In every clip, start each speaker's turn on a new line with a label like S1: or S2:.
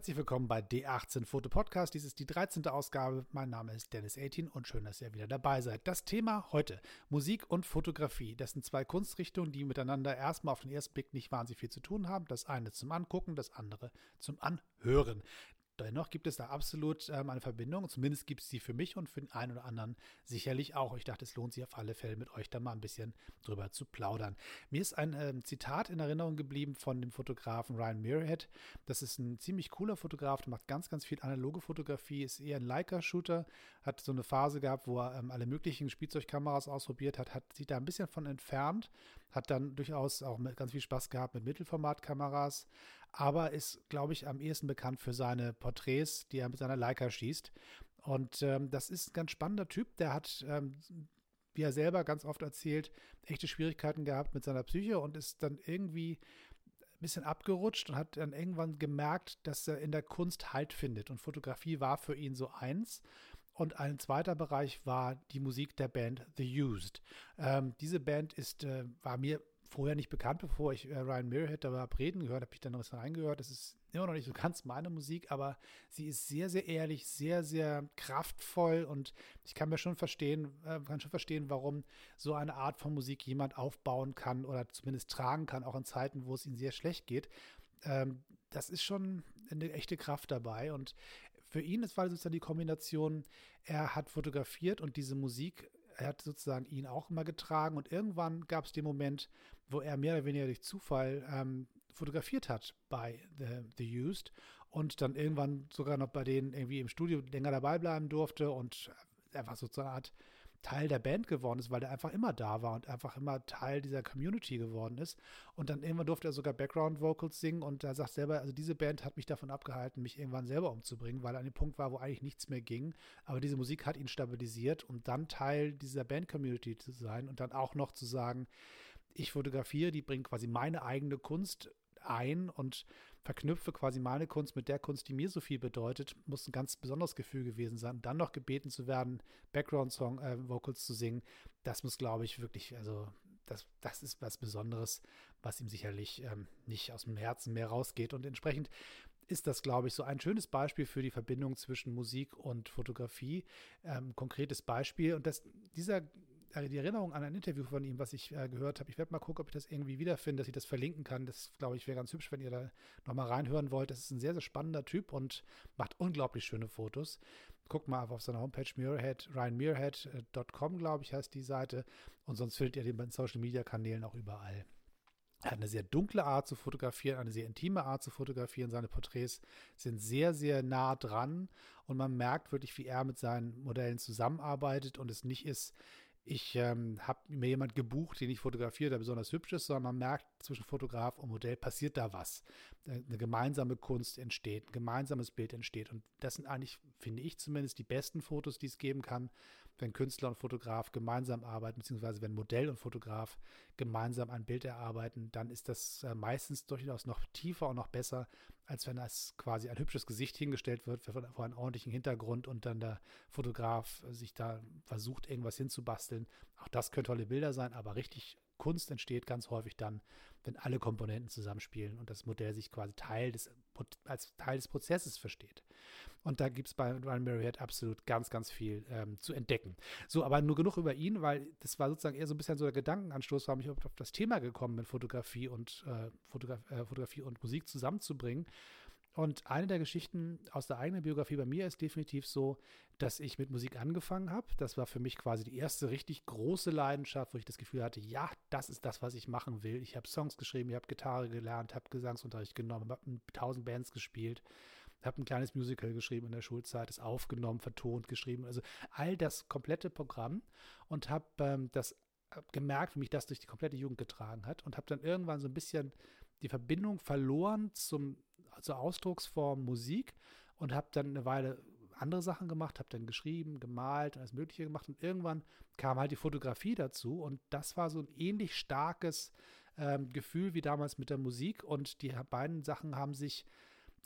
S1: Herzlich willkommen bei D18 Foto Podcast. Dies ist die 13. Ausgabe. Mein Name ist Dennis 18 und schön, dass ihr wieder dabei seid. Das Thema heute: Musik und Fotografie. Das sind zwei Kunstrichtungen, die miteinander erstmal auf den ersten Blick nicht wahnsinnig viel zu tun haben. Das eine zum Angucken, das andere zum Anhören. Dennoch gibt es da absolut ähm, eine Verbindung. Zumindest gibt es die für mich und für den einen oder anderen sicherlich auch. Ich dachte, es lohnt sich auf alle Fälle, mit euch da mal ein bisschen drüber zu plaudern. Mir ist ein ähm, Zitat in Erinnerung geblieben von dem Fotografen Ryan Muirhead. Das ist ein ziemlich cooler Fotograf, der macht ganz, ganz viel analoge Fotografie, ist eher ein Leica-Shooter, hat so eine Phase gehabt, wo er ähm, alle möglichen Spielzeugkameras ausprobiert hat, hat sich da ein bisschen von entfernt, hat dann durchaus auch ganz viel Spaß gehabt mit Mittelformatkameras, aber ist, glaube ich, am ehesten bekannt für seine Porträts, die er mit seiner Leica schießt. Und ähm, das ist ein ganz spannender Typ. Der hat, ähm, wie er selber ganz oft erzählt, echte Schwierigkeiten gehabt mit seiner Psyche und ist dann irgendwie ein bisschen abgerutscht und hat dann irgendwann gemerkt, dass er in der Kunst Halt findet. Und Fotografie war für ihn so eins. Und ein zweiter Bereich war die Musik der Band The Used. Ähm, diese Band ist, äh, war mir vorher nicht bekannt, bevor ich äh, Ryan Muirhead da reden gehört, habe ich dann noch was reingehört. Das ist immer noch nicht so ganz meine Musik, aber sie ist sehr, sehr ehrlich, sehr, sehr kraftvoll und ich kann mir schon verstehen, äh, kann schon verstehen, warum so eine Art von Musik jemand aufbauen kann oder zumindest tragen kann, auch in Zeiten, wo es ihm sehr schlecht geht. Ähm, das ist schon eine echte Kraft dabei und für ihn, es war sozusagen die Kombination, er hat fotografiert und diese Musik er hat sozusagen ihn auch immer getragen und irgendwann gab es den Moment, wo er mehr oder weniger durch Zufall ähm, fotografiert hat bei The, The Used und dann irgendwann sogar noch bei denen irgendwie im Studio länger dabei bleiben durfte und einfach so eine Art Teil der Band geworden ist, weil er einfach immer da war und einfach immer Teil dieser Community geworden ist. Und dann irgendwann durfte er sogar Background Vocals singen und er sagt selber, also diese Band hat mich davon abgehalten, mich irgendwann selber umzubringen, weil er an dem Punkt war, wo eigentlich nichts mehr ging. Aber diese Musik hat ihn stabilisiert, um dann Teil dieser Band-Community zu sein und dann auch noch zu sagen, ich fotografiere, die bringt quasi meine eigene Kunst ein und verknüpfe quasi meine Kunst mit der Kunst, die mir so viel bedeutet, muss ein ganz besonderes Gefühl gewesen sein. dann noch gebeten zu werden, Background-Song, äh, zu singen, das muss, glaube ich, wirklich, also das, das ist was Besonderes, was ihm sicherlich ähm, nicht aus dem Herzen mehr rausgeht. Und entsprechend ist das, glaube ich, so ein schönes Beispiel für die Verbindung zwischen Musik und Fotografie. Ähm, konkretes Beispiel. Und das, dieser die Erinnerung an ein Interview von ihm, was ich äh, gehört habe. Ich werde mal gucken, ob ich das irgendwie wiederfinde, dass ich das verlinken kann. Das, glaube ich, wäre ganz hübsch, wenn ihr da nochmal reinhören wollt. Das ist ein sehr, sehr spannender Typ und macht unglaublich schöne Fotos. Guckt mal auf seiner Homepage Muirhead, ryanmuirhead.com, glaube ich, heißt die Seite. Und sonst findet ihr den bei den Social Media Kanälen auch überall. Er hat eine sehr dunkle Art zu fotografieren, eine sehr intime Art zu fotografieren. Seine Porträts sind sehr, sehr nah dran und man merkt wirklich, wie er mit seinen Modellen zusammenarbeitet und es nicht ist, ich ähm, habe mir jemand gebucht, den ich fotografiere, der besonders hübsch ist, sondern man merkt, zwischen Fotograf und Modell passiert da was. Äh, eine gemeinsame Kunst entsteht, ein gemeinsames Bild entsteht. Und das sind eigentlich, finde ich zumindest, die besten Fotos, die es geben kann, wenn Künstler und Fotograf gemeinsam arbeiten, beziehungsweise wenn Modell und Fotograf gemeinsam ein Bild erarbeiten, dann ist das äh, meistens durchaus noch tiefer und noch besser, als wenn das quasi ein hübsches Gesicht hingestellt wird vor einem ordentlichen Hintergrund und dann der Fotograf sich da versucht, irgendwas hinzubasteln basteln. Auch das können tolle Bilder sein, aber richtig Kunst entsteht ganz häufig dann, wenn alle Komponenten zusammenspielen und das Modell sich quasi Teil des, als Teil des Prozesses versteht. Und da gibt es bei Ryan Marriott absolut ganz, ganz viel ähm, zu entdecken. So, aber nur genug über ihn, weil das war sozusagen eher so ein bisschen so der Gedankenanstoß, warum ich auf das Thema gekommen bin, Fotografie und, äh, Fotograf äh, Fotografie und Musik zusammenzubringen. Und eine der Geschichten aus der eigenen Biografie bei mir ist definitiv so, dass ich mit Musik angefangen habe. Das war für mich quasi die erste richtig große Leidenschaft, wo ich das Gefühl hatte, ja, das ist das, was ich machen will. Ich habe Songs geschrieben, ich habe Gitarre gelernt, habe Gesangsunterricht genommen, habe tausend Bands gespielt, habe ein kleines Musical geschrieben in der Schulzeit, es aufgenommen, vertont, geschrieben. Also all das komplette Programm und habe ähm, das gemerkt, wie mich das durch die komplette Jugend getragen hat und habe dann irgendwann so ein bisschen die Verbindung verloren zum, zur Ausdrucksform Musik und habe dann eine Weile andere Sachen gemacht, habe dann geschrieben, gemalt, alles Mögliche gemacht und irgendwann kam halt die Fotografie dazu und das war so ein ähnlich starkes ähm, Gefühl wie damals mit der Musik und die beiden Sachen haben sich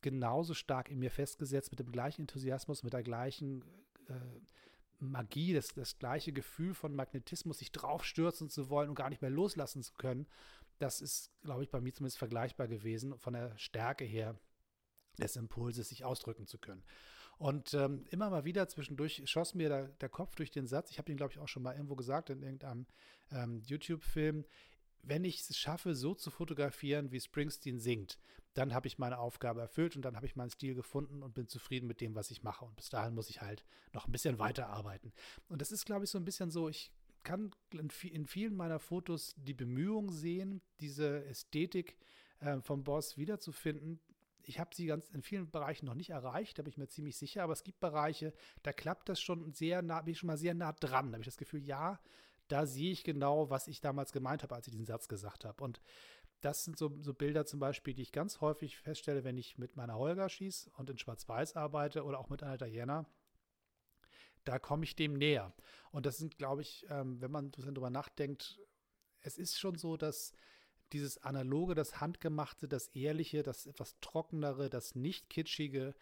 S1: genauso stark in mir festgesetzt mit dem gleichen Enthusiasmus, mit der gleichen äh, Magie, das, das gleiche Gefühl von Magnetismus, sich draufstürzen zu wollen und gar nicht mehr loslassen zu können, das ist, glaube ich, bei mir zumindest vergleichbar gewesen von der Stärke her. des Impulses, sich ausdrücken zu können. Und ähm, immer mal wieder zwischendurch schoss mir der, der Kopf durch den Satz, ich habe den, glaube ich, auch schon mal irgendwo gesagt in irgendeinem ähm, YouTube-Film, wenn ich es schaffe, so zu fotografieren, wie Springsteen singt, dann habe ich meine Aufgabe erfüllt und dann habe ich meinen Stil gefunden und bin zufrieden mit dem, was ich mache. Und bis dahin muss ich halt noch ein bisschen weiterarbeiten. Und das ist, glaube ich, so ein bisschen so, ich kann in vielen meiner Fotos die Bemühung sehen, diese Ästhetik äh, vom Boss wiederzufinden. Ich habe sie ganz in vielen Bereichen noch nicht erreicht, da bin ich mir ziemlich sicher, aber es gibt Bereiche, da klappt das schon sehr nah, bin ich schon mal sehr nah dran. Da habe ich das Gefühl, ja, da sehe ich genau, was ich damals gemeint habe, als ich diesen Satz gesagt habe. Und das sind so, so, Bilder zum Beispiel, die ich ganz häufig feststelle, wenn ich mit meiner Holger schieße und in Schwarz-Weiß arbeite oder auch mit einer Diana. Da komme ich dem näher. Und das sind, glaube ich, ähm, wenn man darüber nachdenkt, es ist schon so, dass dieses Analoge, das Handgemachte, das Ehrliche, das etwas Trockenere, das Nicht-Kitschige,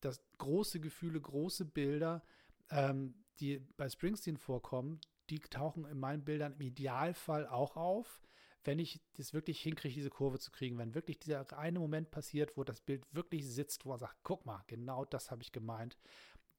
S1: das große Gefühle, große Bilder, ähm, die bei Springsteen vorkommen, die tauchen in meinen Bildern im Idealfall auch auf, wenn ich das wirklich hinkriege, diese Kurve zu kriegen, wenn wirklich dieser eine Moment passiert, wo das Bild wirklich sitzt, wo man sagt, guck mal, genau das habe ich gemeint,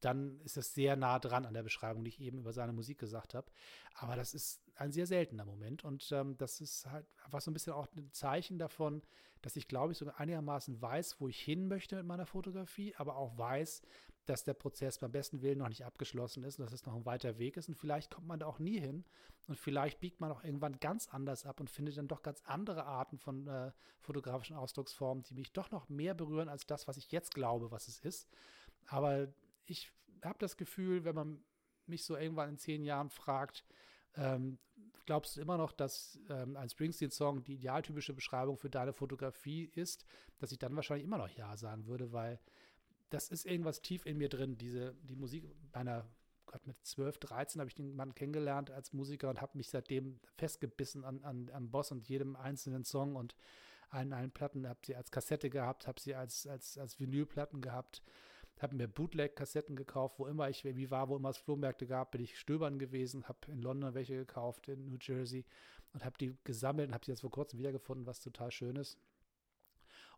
S1: dann ist es sehr nah dran an der Beschreibung, die ich eben über seine Musik gesagt habe. Aber das ist ein sehr seltener Moment und ähm, das ist halt einfach so ein bisschen auch ein Zeichen davon, dass ich, glaube ich, sogar einigermaßen weiß, wo ich hin möchte mit meiner Fotografie, aber auch weiß, dass der Prozess beim besten Willen noch nicht abgeschlossen ist und dass es noch ein weiter Weg ist und vielleicht kommt man da auch nie hin und vielleicht biegt man auch irgendwann ganz anders ab und findet dann doch ganz andere Arten von äh, fotografischen Ausdrucksformen, die mich doch noch mehr berühren als das, was ich jetzt glaube, was es ist. Aber ich habe das Gefühl, wenn man mich so irgendwann in zehn Jahren fragt, ähm, glaubst du immer noch, dass ähm, ein Springsteen-Song die idealtypische Beschreibung für deine Fotografie ist, dass ich dann wahrscheinlich immer noch Ja sagen würde, weil das ist irgendwas tief in mir drin, diese, die Musik meiner Gott, mit 12, 13 habe ich den Mann kennengelernt als Musiker und habe mich seitdem festgebissen an, an, am Boss und jedem einzelnen Song und allen, allen Platten, habe sie als Kassette gehabt, habe sie als, als, als Vinylplatten gehabt, habe mir Bootleg-Kassetten gekauft, wo immer ich wie war, wo immer es Flohmärkte gab, bin ich stöbern gewesen, habe in London welche gekauft, in New Jersey und habe die gesammelt und habe sie jetzt vor kurzem wiedergefunden, was total schön ist.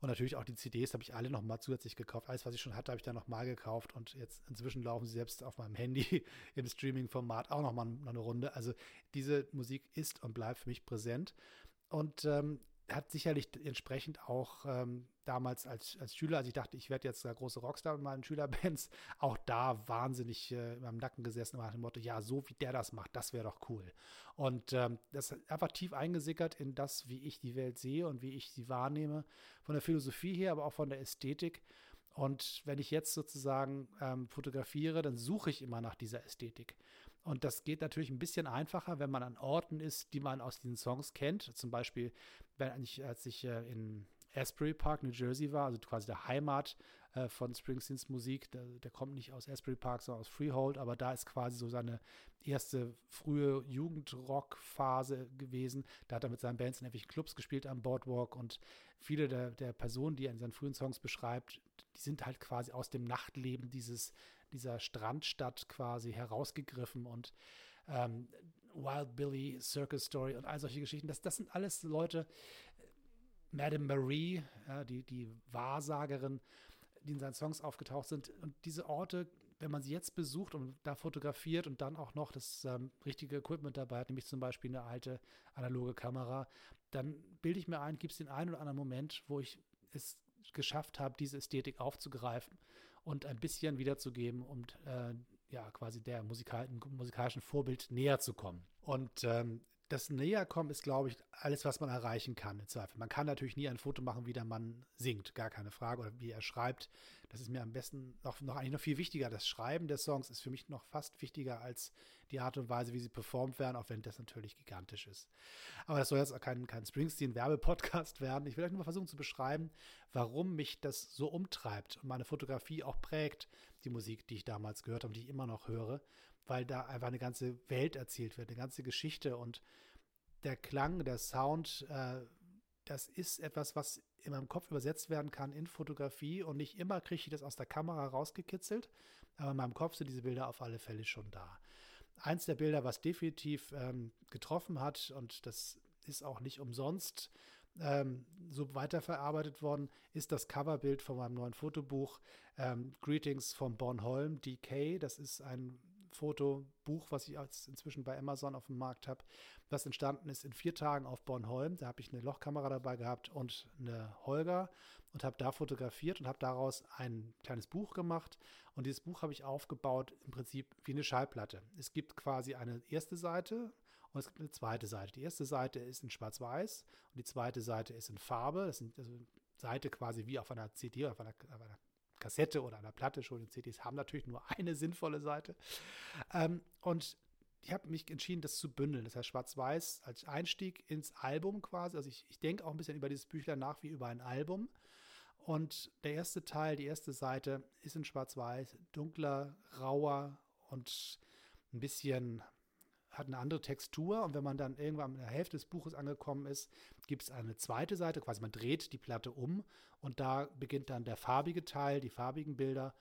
S1: Und natürlich auch die CDs habe ich alle nochmal zusätzlich gekauft. Alles, was ich schon hatte, habe ich dann nochmal gekauft. Und jetzt inzwischen laufen sie selbst auf meinem Handy im Streaming-Format auch nochmal eine Runde. Also diese Musik ist und bleibt für mich präsent. Und ähm, hat sicherlich entsprechend auch ähm, damals als, als Schüler, als ich dachte, ich werde jetzt der große Rockstar mit meinen Schülerbands, auch da wahnsinnig äh, in meinem Nacken gesessen und nach dem Motto, ja, so wie der das macht, das wäre doch cool. Und ähm, das ist einfach tief eingesickert in das, wie ich die Welt sehe und wie ich sie wahrnehme, von der Philosophie her, aber auch von der Ästhetik. Und wenn ich jetzt sozusagen ähm, fotografiere, dann suche ich immer nach dieser Ästhetik. Und das geht natürlich ein bisschen einfacher, wenn man an Orten ist, die man aus diesen Songs kennt. Zum Beispiel, wenn ich, als ich äh, in Asbury Park, New Jersey war, also quasi der Heimat äh, von Springsteens Musik. Der, der, kommt nicht aus Asbury Park, sondern aus Freehold, aber da ist quasi so seine erste frühe Jugendrock-Phase gewesen. Da hat er mit seinen Bands in irgendwelchen Clubs gespielt am Boardwalk und viele der, der Personen, die er in seinen frühen Songs beschreibt, die sind halt quasi aus dem Nachtleben dieses, dieser Strandstadt quasi herausgegriffen und ähm, Wild Billy, Circus Story und all solche Geschichten. Das, das sind alles Leute, Madame Marie, ja, die, die Wahrsagerin, die in seinen Songs aufgetaucht sind. Und diese Orte, wenn man sie jetzt besucht und da fotografiert und dann auch noch das ähm, richtige Equipment dabei hat, nämlich zum Beispiel eine alte analoge Kamera, dann bilde ich mir ein, gibt es den einen oder anderen Moment, wo ich es geschafft habe, diese Ästhetik aufzugreifen und ein bisschen wiederzugeben, um äh, ja quasi der musikal musikalischen Vorbild näher zu kommen. Und ähm, das Näherkommen ist, glaube ich, alles, was man erreichen kann, im Zweifel. Man kann natürlich nie ein Foto machen, wie der Mann singt, gar keine Frage, oder wie er schreibt. Das ist mir am besten noch, noch eigentlich noch viel wichtiger. Das Schreiben der Songs ist für mich noch fast wichtiger als die Art und Weise, wie sie performt werden, auch wenn das natürlich gigantisch ist. Aber das soll jetzt auch kein, kein Springsteen-Werbepodcast werden. Ich will euch nur mal versuchen zu beschreiben, warum mich das so umtreibt und meine Fotografie auch prägt, die Musik, die ich damals gehört habe und die ich immer noch höre weil da einfach eine ganze Welt erzählt wird, eine ganze Geschichte und der Klang, der Sound, äh, das ist etwas, was in meinem Kopf übersetzt werden kann in Fotografie und nicht immer kriege ich das aus der Kamera rausgekitzelt, aber in meinem Kopf sind diese Bilder auf alle Fälle schon da. Eins der Bilder, was definitiv ähm, getroffen hat und das ist auch nicht umsonst ähm, so weiterverarbeitet worden, ist das Coverbild von meinem neuen Fotobuch ähm, Greetings from Bornholm, DK. Das ist ein Fotobuch, was ich jetzt inzwischen bei Amazon auf dem Markt habe, das entstanden ist in vier Tagen auf Bornholm. Da habe ich eine Lochkamera dabei gehabt und eine Holger und habe da fotografiert und habe daraus ein kleines Buch gemacht. Und dieses Buch habe ich aufgebaut im Prinzip wie eine Schallplatte. Es gibt quasi eine erste Seite und es gibt eine zweite Seite. Die erste Seite ist in Schwarz-Weiß und die zweite Seite ist in Farbe. Das sind also Seite quasi wie auf einer CD, auf einer, auf einer Kassette oder einer Platte schon. Die CDs haben natürlich nur eine sinnvolle Seite. Ähm, und ich habe mich entschieden, das zu bündeln. Das heißt, Schwarz-Weiß als Einstieg ins Album quasi. Also ich, ich denke auch ein bisschen über dieses Büchlein nach wie über ein Album. Und der erste Teil, die erste Seite ist in Schwarz-Weiß, dunkler, rauer und ein bisschen hat eine andere Textur und wenn man dann irgendwann in der Hälfte des Buches angekommen ist, gibt es eine zweite Seite, quasi man dreht die Platte um und da beginnt dann der farbige Teil, die farbigen Bilder.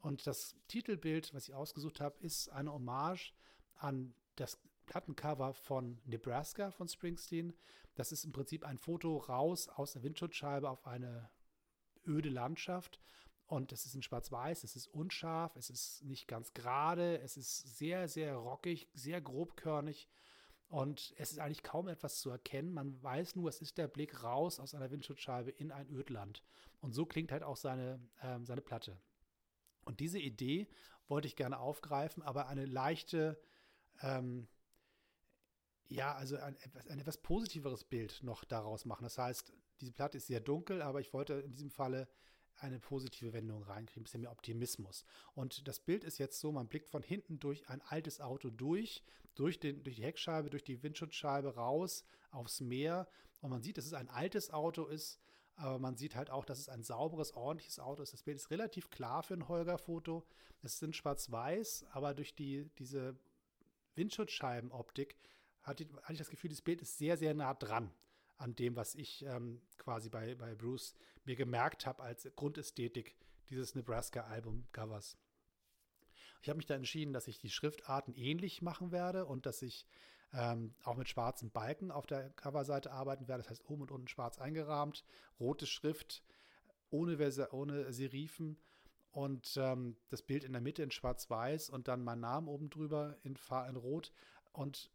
S1: Und das Titelbild, was ich ausgesucht habe, ist eine Hommage an das Plattencover von Nebraska von Springsteen. Das ist im Prinzip ein Foto raus aus der Windschutzscheibe auf eine öde Landschaft und es ist in Schwarz-Weiß, es ist unscharf, es ist nicht ganz gerade, es ist sehr, sehr rockig, sehr grobkörnig. Und es ist eigentlich kaum etwas zu erkennen. Man weiß nur, es ist der Blick raus aus einer Windschutzscheibe in ein Ödland. Und so klingt halt auch seine, ähm, seine Platte. Und diese Idee wollte ich gerne aufgreifen, aber eine leichte, ähm, ja, also ein, ein etwas positiveres Bild noch daraus machen. Das heißt, diese Platte ist sehr dunkel, aber ich wollte in diesem Falle eine positive Wendung reinkriegen, ein bisschen mehr Optimismus. Und das Bild ist jetzt so, man blickt von hinten durch ein altes Auto durch, durch, den, durch die Heckscheibe, durch die Windschutzscheibe raus aufs Meer und man sieht, dass es ein altes Auto ist, aber man sieht halt auch, dass es ein sauberes, ordentliches Auto ist. Das Bild ist relativ klar für ein Holger-Foto. Es sind schwarz-weiß, aber durch die, diese Windschutzscheibenoptik hatte, hatte ich das Gefühl, das Bild ist sehr, sehr nah dran an dem, was ich ähm, quasi bei, bei Bruce mir gemerkt habe als Grundästhetik dieses Nebraska-Album-Covers. Ich habe mich da entschieden, dass ich die Schriftarten ähnlich machen werde und dass ich ähm, auch mit schwarzen Balken auf der Coverseite arbeiten werde. Das heißt, oben und unten schwarz eingerahmt, rote Schrift, ohne, ohne Serifen und ähm, das Bild in der Mitte in schwarz-weiß und dann mein Name oben drüber in, in Rot. Und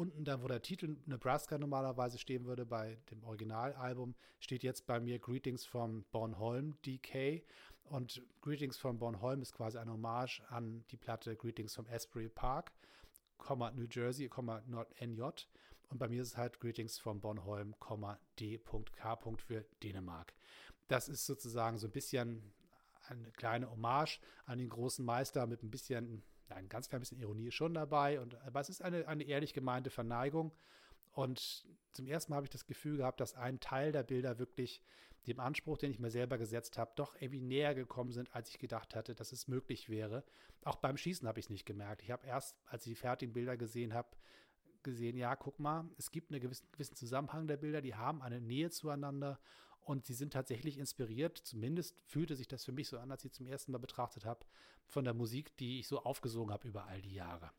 S1: unten dann, wo der Titel Nebraska normalerweise stehen würde bei dem Originalalbum, steht jetzt bei mir Greetings from Bornholm, DK. Und Greetings from Bornholm ist quasi ein Hommage an die Platte Greetings from Asbury Park, New Jersey, NJ. Und bei mir ist es halt Greetings from Bornholm, D.K. für Dänemark. Das ist sozusagen so ein bisschen eine kleine Hommage an den großen Meister mit ein bisschen ein ganz klein bisschen Ironie ist schon dabei, und, aber es ist eine, eine ehrlich gemeinte Verneigung. Und zum ersten Mal habe ich das Gefühl gehabt, dass ein Teil der Bilder wirklich dem Anspruch, den ich mir selber gesetzt habe, doch irgendwie näher gekommen sind, als ich gedacht hatte, dass es möglich wäre. Auch beim Schießen habe ich es nicht gemerkt. Ich habe erst, als ich die fertigen Bilder gesehen habe, gesehen, ja, guck mal, es gibt einen gewissen, gewissen Zusammenhang der Bilder, die haben eine Nähe zueinander und sie sind tatsächlich inspiriert, zumindest fühlte sich das für mich so an, als ich zum ersten Mal betrachtet habe, von der Musik, die ich so aufgesogen habe über all die Jahre.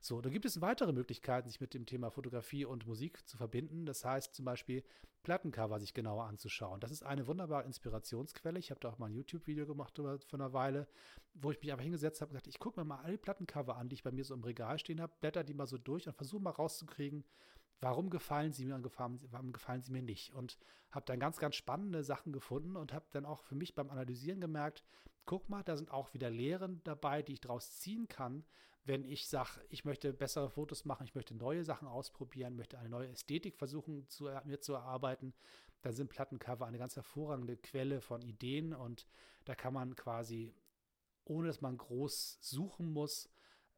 S1: So, da gibt es weitere Möglichkeiten, sich mit dem Thema Fotografie und Musik zu verbinden. Das heißt zum Beispiel Plattencover sich genauer anzuschauen. Das ist eine wunderbare Inspirationsquelle. Ich habe da auch mal ein YouTube-Video gemacht vor einer Weile, wo ich mich einfach hingesetzt habe und gesagt, ich gucke mir mal alle Plattencover an, die ich bei mir so im Regal stehen habe, blätter die mal so durch und versuche mal rauszukriegen, warum gefallen sie mir und gefallen, warum gefallen sie mir nicht. Und habe dann ganz, ganz spannende Sachen gefunden und habe dann auch für mich beim Analysieren gemerkt, guck mal, da sind auch wieder Lehren dabei, die ich daraus ziehen kann, wenn ich sage, ich möchte bessere Fotos machen, ich möchte neue Sachen ausprobieren, möchte eine neue Ästhetik versuchen, zu, mir zu erarbeiten, dann sind Plattencover eine ganz hervorragende Quelle von Ideen und da kann man quasi, ohne dass man groß suchen muss,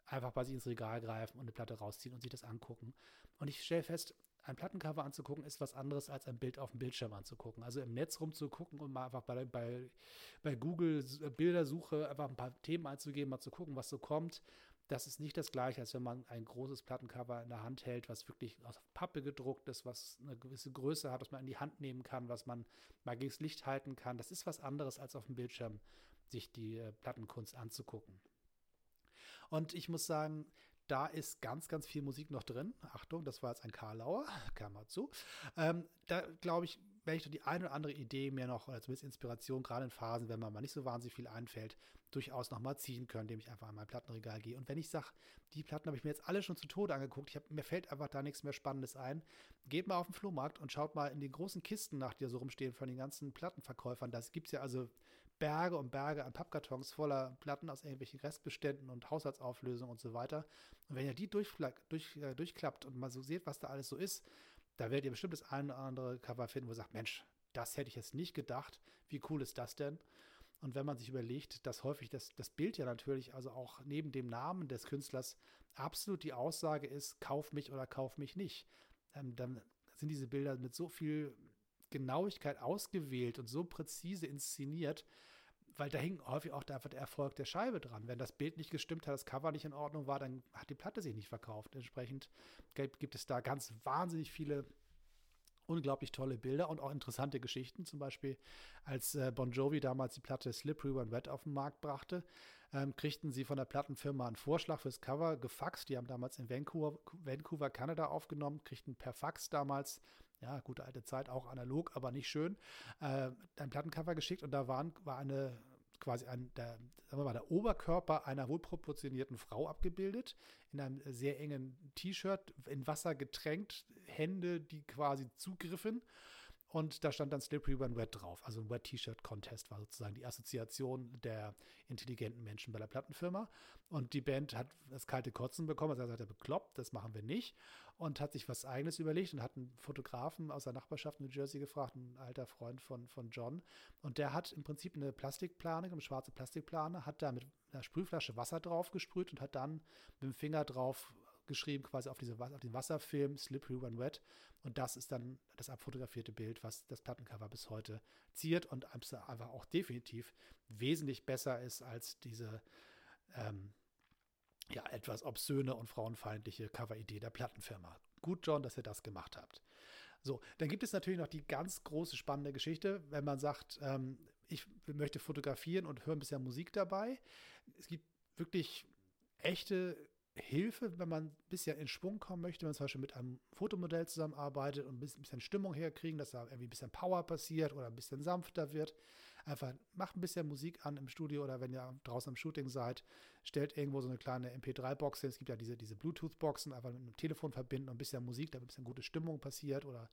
S1: einfach bei sich ins Regal greifen und eine Platte rausziehen und sich das angucken. Und ich stelle fest, ein Plattencover anzugucken ist was anderes als ein Bild auf dem Bildschirm anzugucken. Also im Netz rumzugucken und mal einfach bei, bei, bei Google Bildersuche einfach ein paar Themen einzugeben, mal zu gucken, was so kommt. Das ist nicht das gleiche, als wenn man ein großes Plattencover in der Hand hält, was wirklich aus Pappe gedruckt ist, was eine gewisse Größe hat, was man in die Hand nehmen kann, was man mal gegen das Licht halten kann. Das ist was anderes, als auf dem Bildschirm sich die äh, Plattenkunst anzugucken. Und ich muss sagen, da ist ganz, ganz viel Musik noch drin. Achtung, das war jetzt ein Karlauer, Klammer zu. Ähm, da glaube ich, werde ich doch die eine oder andere Idee mir noch, oder zumindest Inspiration, gerade in Phasen, wenn man mal nicht so wahnsinnig viel einfällt, durchaus nochmal ziehen können, indem ich einfach an mein Plattenregal gehe. Und wenn ich sage, die Platten habe ich mir jetzt alle schon zu Tode angeguckt, ich hab, mir fällt einfach da nichts mehr Spannendes ein, geht mal auf den Flohmarkt und schaut mal in die großen Kisten nach, die da so rumstehen von den ganzen Plattenverkäufern. Das gibt es ja also Berge und Berge an Pappkartons voller Platten aus irgendwelchen Restbeständen und Haushaltsauflösungen und so weiter. Und wenn ihr die durch, äh, durchklappt und mal so seht, was da alles so ist, da werdet ihr bestimmt das eine oder andere Cover finden, wo ihr sagt, Mensch, das hätte ich jetzt nicht gedacht. Wie cool ist das denn? Und wenn man sich überlegt, dass häufig das, das Bild ja natürlich, also auch neben dem Namen des Künstlers, absolut die Aussage ist, kauf mich oder kauf mich nicht, ähm, dann sind diese Bilder mit so viel Genauigkeit ausgewählt und so präzise inszeniert, weil da hing häufig auch der Erfolg der Scheibe dran. Wenn das Bild nicht gestimmt hat, das Cover nicht in Ordnung war, dann hat die Platte sich nicht verkauft. Entsprechend gibt es da ganz wahnsinnig viele unglaublich tolle Bilder und auch interessante Geschichten. Zum Beispiel, als äh, Bon Jovi damals die Platte Slippery When Wet auf den Markt brachte, ähm, kriegten sie von der Plattenfirma einen Vorschlag fürs Cover gefaxt. Die haben damals in Vancouver, Vancouver, Kanada aufgenommen, kriegten per Fax damals, ja, gute alte Zeit, auch analog, aber nicht schön, äh, ein Plattencover geschickt und da waren, war eine quasi ein, der, sagen wir mal, der Oberkörper einer wohlproportionierten Frau abgebildet, in einem sehr engen T-Shirt, in Wasser getränkt, Hände, die quasi zugriffen. Und da stand dann Slippery When Wet drauf. Also ein Wet T-Shirt Contest war sozusagen die Assoziation der intelligenten Menschen bei der Plattenfirma. Und die Band hat das kalte Kotzen bekommen. Also er sagte, bekloppt, das machen wir nicht. Und hat sich was Eigenes überlegt und hat einen Fotografen aus der Nachbarschaft New Jersey gefragt, ein alter Freund von, von John. Und der hat im Prinzip eine Plastikplane, eine schwarze Plastikplane, hat da mit einer Sprühflasche Wasser drauf gesprüht und hat dann mit dem Finger drauf geschrieben, quasi auf, diese, auf den Wasserfilm Slippery When Wet. Und das ist dann das abfotografierte Bild, was das Plattencover bis heute ziert und einfach auch definitiv wesentlich besser ist als diese ähm, ja, etwas obszöne und frauenfeindliche Coveridee der Plattenfirma. Gut, John, dass ihr das gemacht habt. So, dann gibt es natürlich noch die ganz große spannende Geschichte, wenn man sagt, ähm, ich möchte fotografieren und höre ein bisschen Musik dabei. Es gibt wirklich echte Hilfe, wenn man ein bisschen in Schwung kommen möchte, wenn man zum Beispiel mit einem Fotomodell zusammenarbeitet und ein bisschen Stimmung herkriegen, dass da irgendwie ein bisschen Power passiert oder ein bisschen sanfter wird. Einfach macht ein bisschen Musik an im Studio oder wenn ihr draußen am Shooting seid, stellt irgendwo so eine kleine MP3-Box hin. Es gibt ja diese, diese Bluetooth-Boxen, einfach mit einem Telefon verbinden und ein bisschen Musik, damit ein bisschen gute Stimmung passiert oder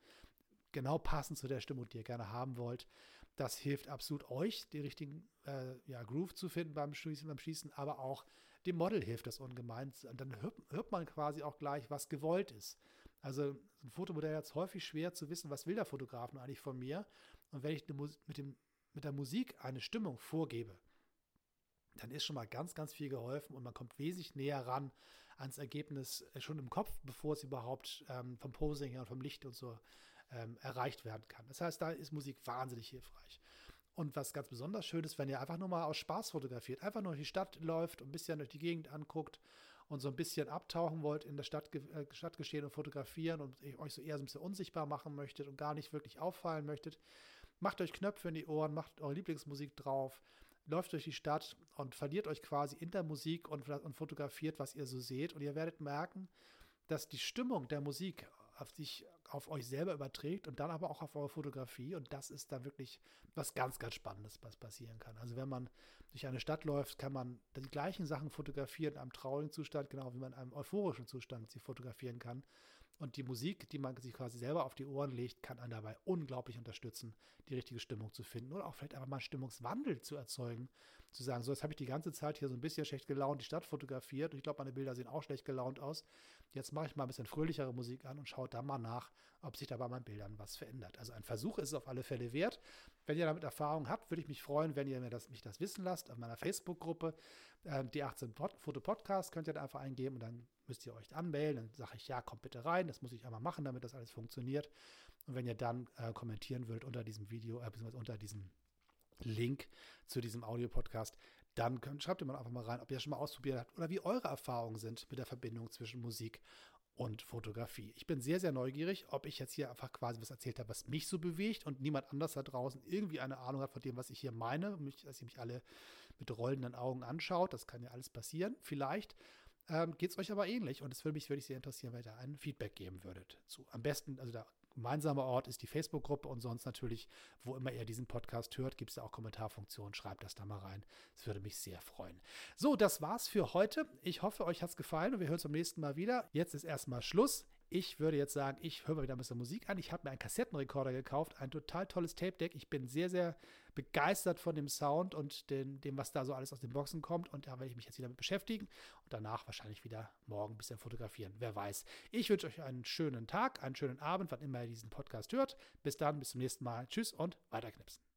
S1: genau passend zu der Stimmung, die ihr gerne haben wollt. Das hilft absolut euch, den richtigen äh, ja, Groove zu finden beim Schießen, beim Schießen, aber auch dem Model hilft das ungemein. Und dann hört, hört man quasi auch gleich, was gewollt ist. Also ein Fotomodell hat es häufig schwer zu wissen, was will der Fotograf nun eigentlich von mir. Und wenn ich mit, dem, mit der Musik eine Stimmung vorgebe, dann ist schon mal ganz, ganz viel geholfen und man kommt wesentlich näher ran ans Ergebnis äh, schon im Kopf, bevor es überhaupt ähm, vom Posing her und vom Licht und so ähm, erreicht werden kann. Das heißt, da ist Musik wahnsinnig hilfreich. Und was ganz besonders schön ist, wenn ihr einfach nur mal aus Spaß fotografiert, einfach nur durch die Stadt läuft und ein bisschen durch die Gegend anguckt und so ein bisschen abtauchen wollt in das Stadt, äh, Stadtgeschehen und fotografieren und euch so eher so ein bisschen unsichtbar machen möchtet und gar nicht wirklich auffallen möchtet, macht euch Knöpfe in die Ohren, macht eure Lieblingsmusik drauf, läuft durch die Stadt und verliert euch quasi in der Musik und, und fotografiert, was ihr so seht. Und ihr werdet merken, dass die Stimmung der Musik auf sich, auf euch selber überträgt und dann aber auch auf eure Fotografie. Und das ist da wirklich was ganz, ganz Spannendes, was passieren kann. Also wenn man durch eine Stadt läuft, kann man die gleichen Sachen fotografieren in einem traurigen Zustand, genau wie man in einem euphorischen Zustand sie fotografieren kann. Und die Musik, die man sich quasi selber auf die Ohren legt, kann einen dabei unglaublich unterstützen, die richtige Stimmung zu finden oder auch vielleicht einfach mal einen Stimmungswandel zu erzeugen. Zu sagen, so, jetzt habe ich die ganze Zeit hier so ein bisschen schlecht gelaunt die Stadt fotografiert und ich glaube, meine Bilder sehen auch schlecht gelaunt aus. Jetzt mache ich mal ein bisschen fröhlichere Musik an und schaue da mal nach, ob sich da bei meinen Bildern was verändert. Also ein Versuch ist es auf alle Fälle wert. Wenn ihr damit Erfahrung habt, würde ich mich freuen, wenn ihr mir das, mich das wissen lasst auf meiner Facebook-Gruppe. Äh, die 18 Foto Podcast könnt ihr da einfach eingeben und dann müsst ihr euch anmelden. Dann sage ich, ja, kommt bitte rein. Das muss ich einmal machen, damit das alles funktioniert. Und wenn ihr dann äh, kommentieren wollt unter diesem Video, äh, beziehungsweise unter diesem Link zu diesem Audio-Podcast, dann könnt, schreibt ihr mal einfach mal rein, ob ihr schon mal ausprobiert habt oder wie eure Erfahrungen sind mit der Verbindung zwischen Musik und Fotografie. Ich bin sehr, sehr neugierig, ob ich jetzt hier einfach quasi was erzählt habe, was mich so bewegt und niemand anders da draußen irgendwie eine Ahnung hat von dem, was ich hier meine, dass ihr mich alle mit rollenden Augen anschaut. Das kann ja alles passieren, vielleicht. ähm, geht es euch aber ähnlich und es würde mich wirklich sehr interessieren, wenn ihr da ein Feedback geben würdet. Zu. Am besten, also der gemeinsame Ort ist die Facebook-Gruppe und sonst natürlich, wo immer ihr diesen Podcast hört, gibt es da auch Kommentarfunktionen. Schreibt das da mal rein. Das würde mich sehr freuen. So, das war's für heute. Ich hoffe, euch hat es gefallen und wir hören uns beim nächsten Mal wieder. Jetzt ist erstmal Schluss. Ich würde jetzt sagen, ich höre mal wieder ein bisschen Musik an. Ich habe mir einen Kassettenrekorder gekauft, ein total tolles Tape-Deck. Ich bin sehr, sehr begeistert von dem Sound und dem, dem, was da so alles aus den Boxen kommt. Und da werde ich mich jetzt wieder mit beschäftigen und danach wahrscheinlich wieder morgen ein bisschen fotografieren. Wer weiß. Ich wünsche euch einen schönen Tag, einen schönen Abend, wann immer ihr diesen Podcast hört. Bis dann, bis zum nächsten Mal. Tschüss und weiterknipsen.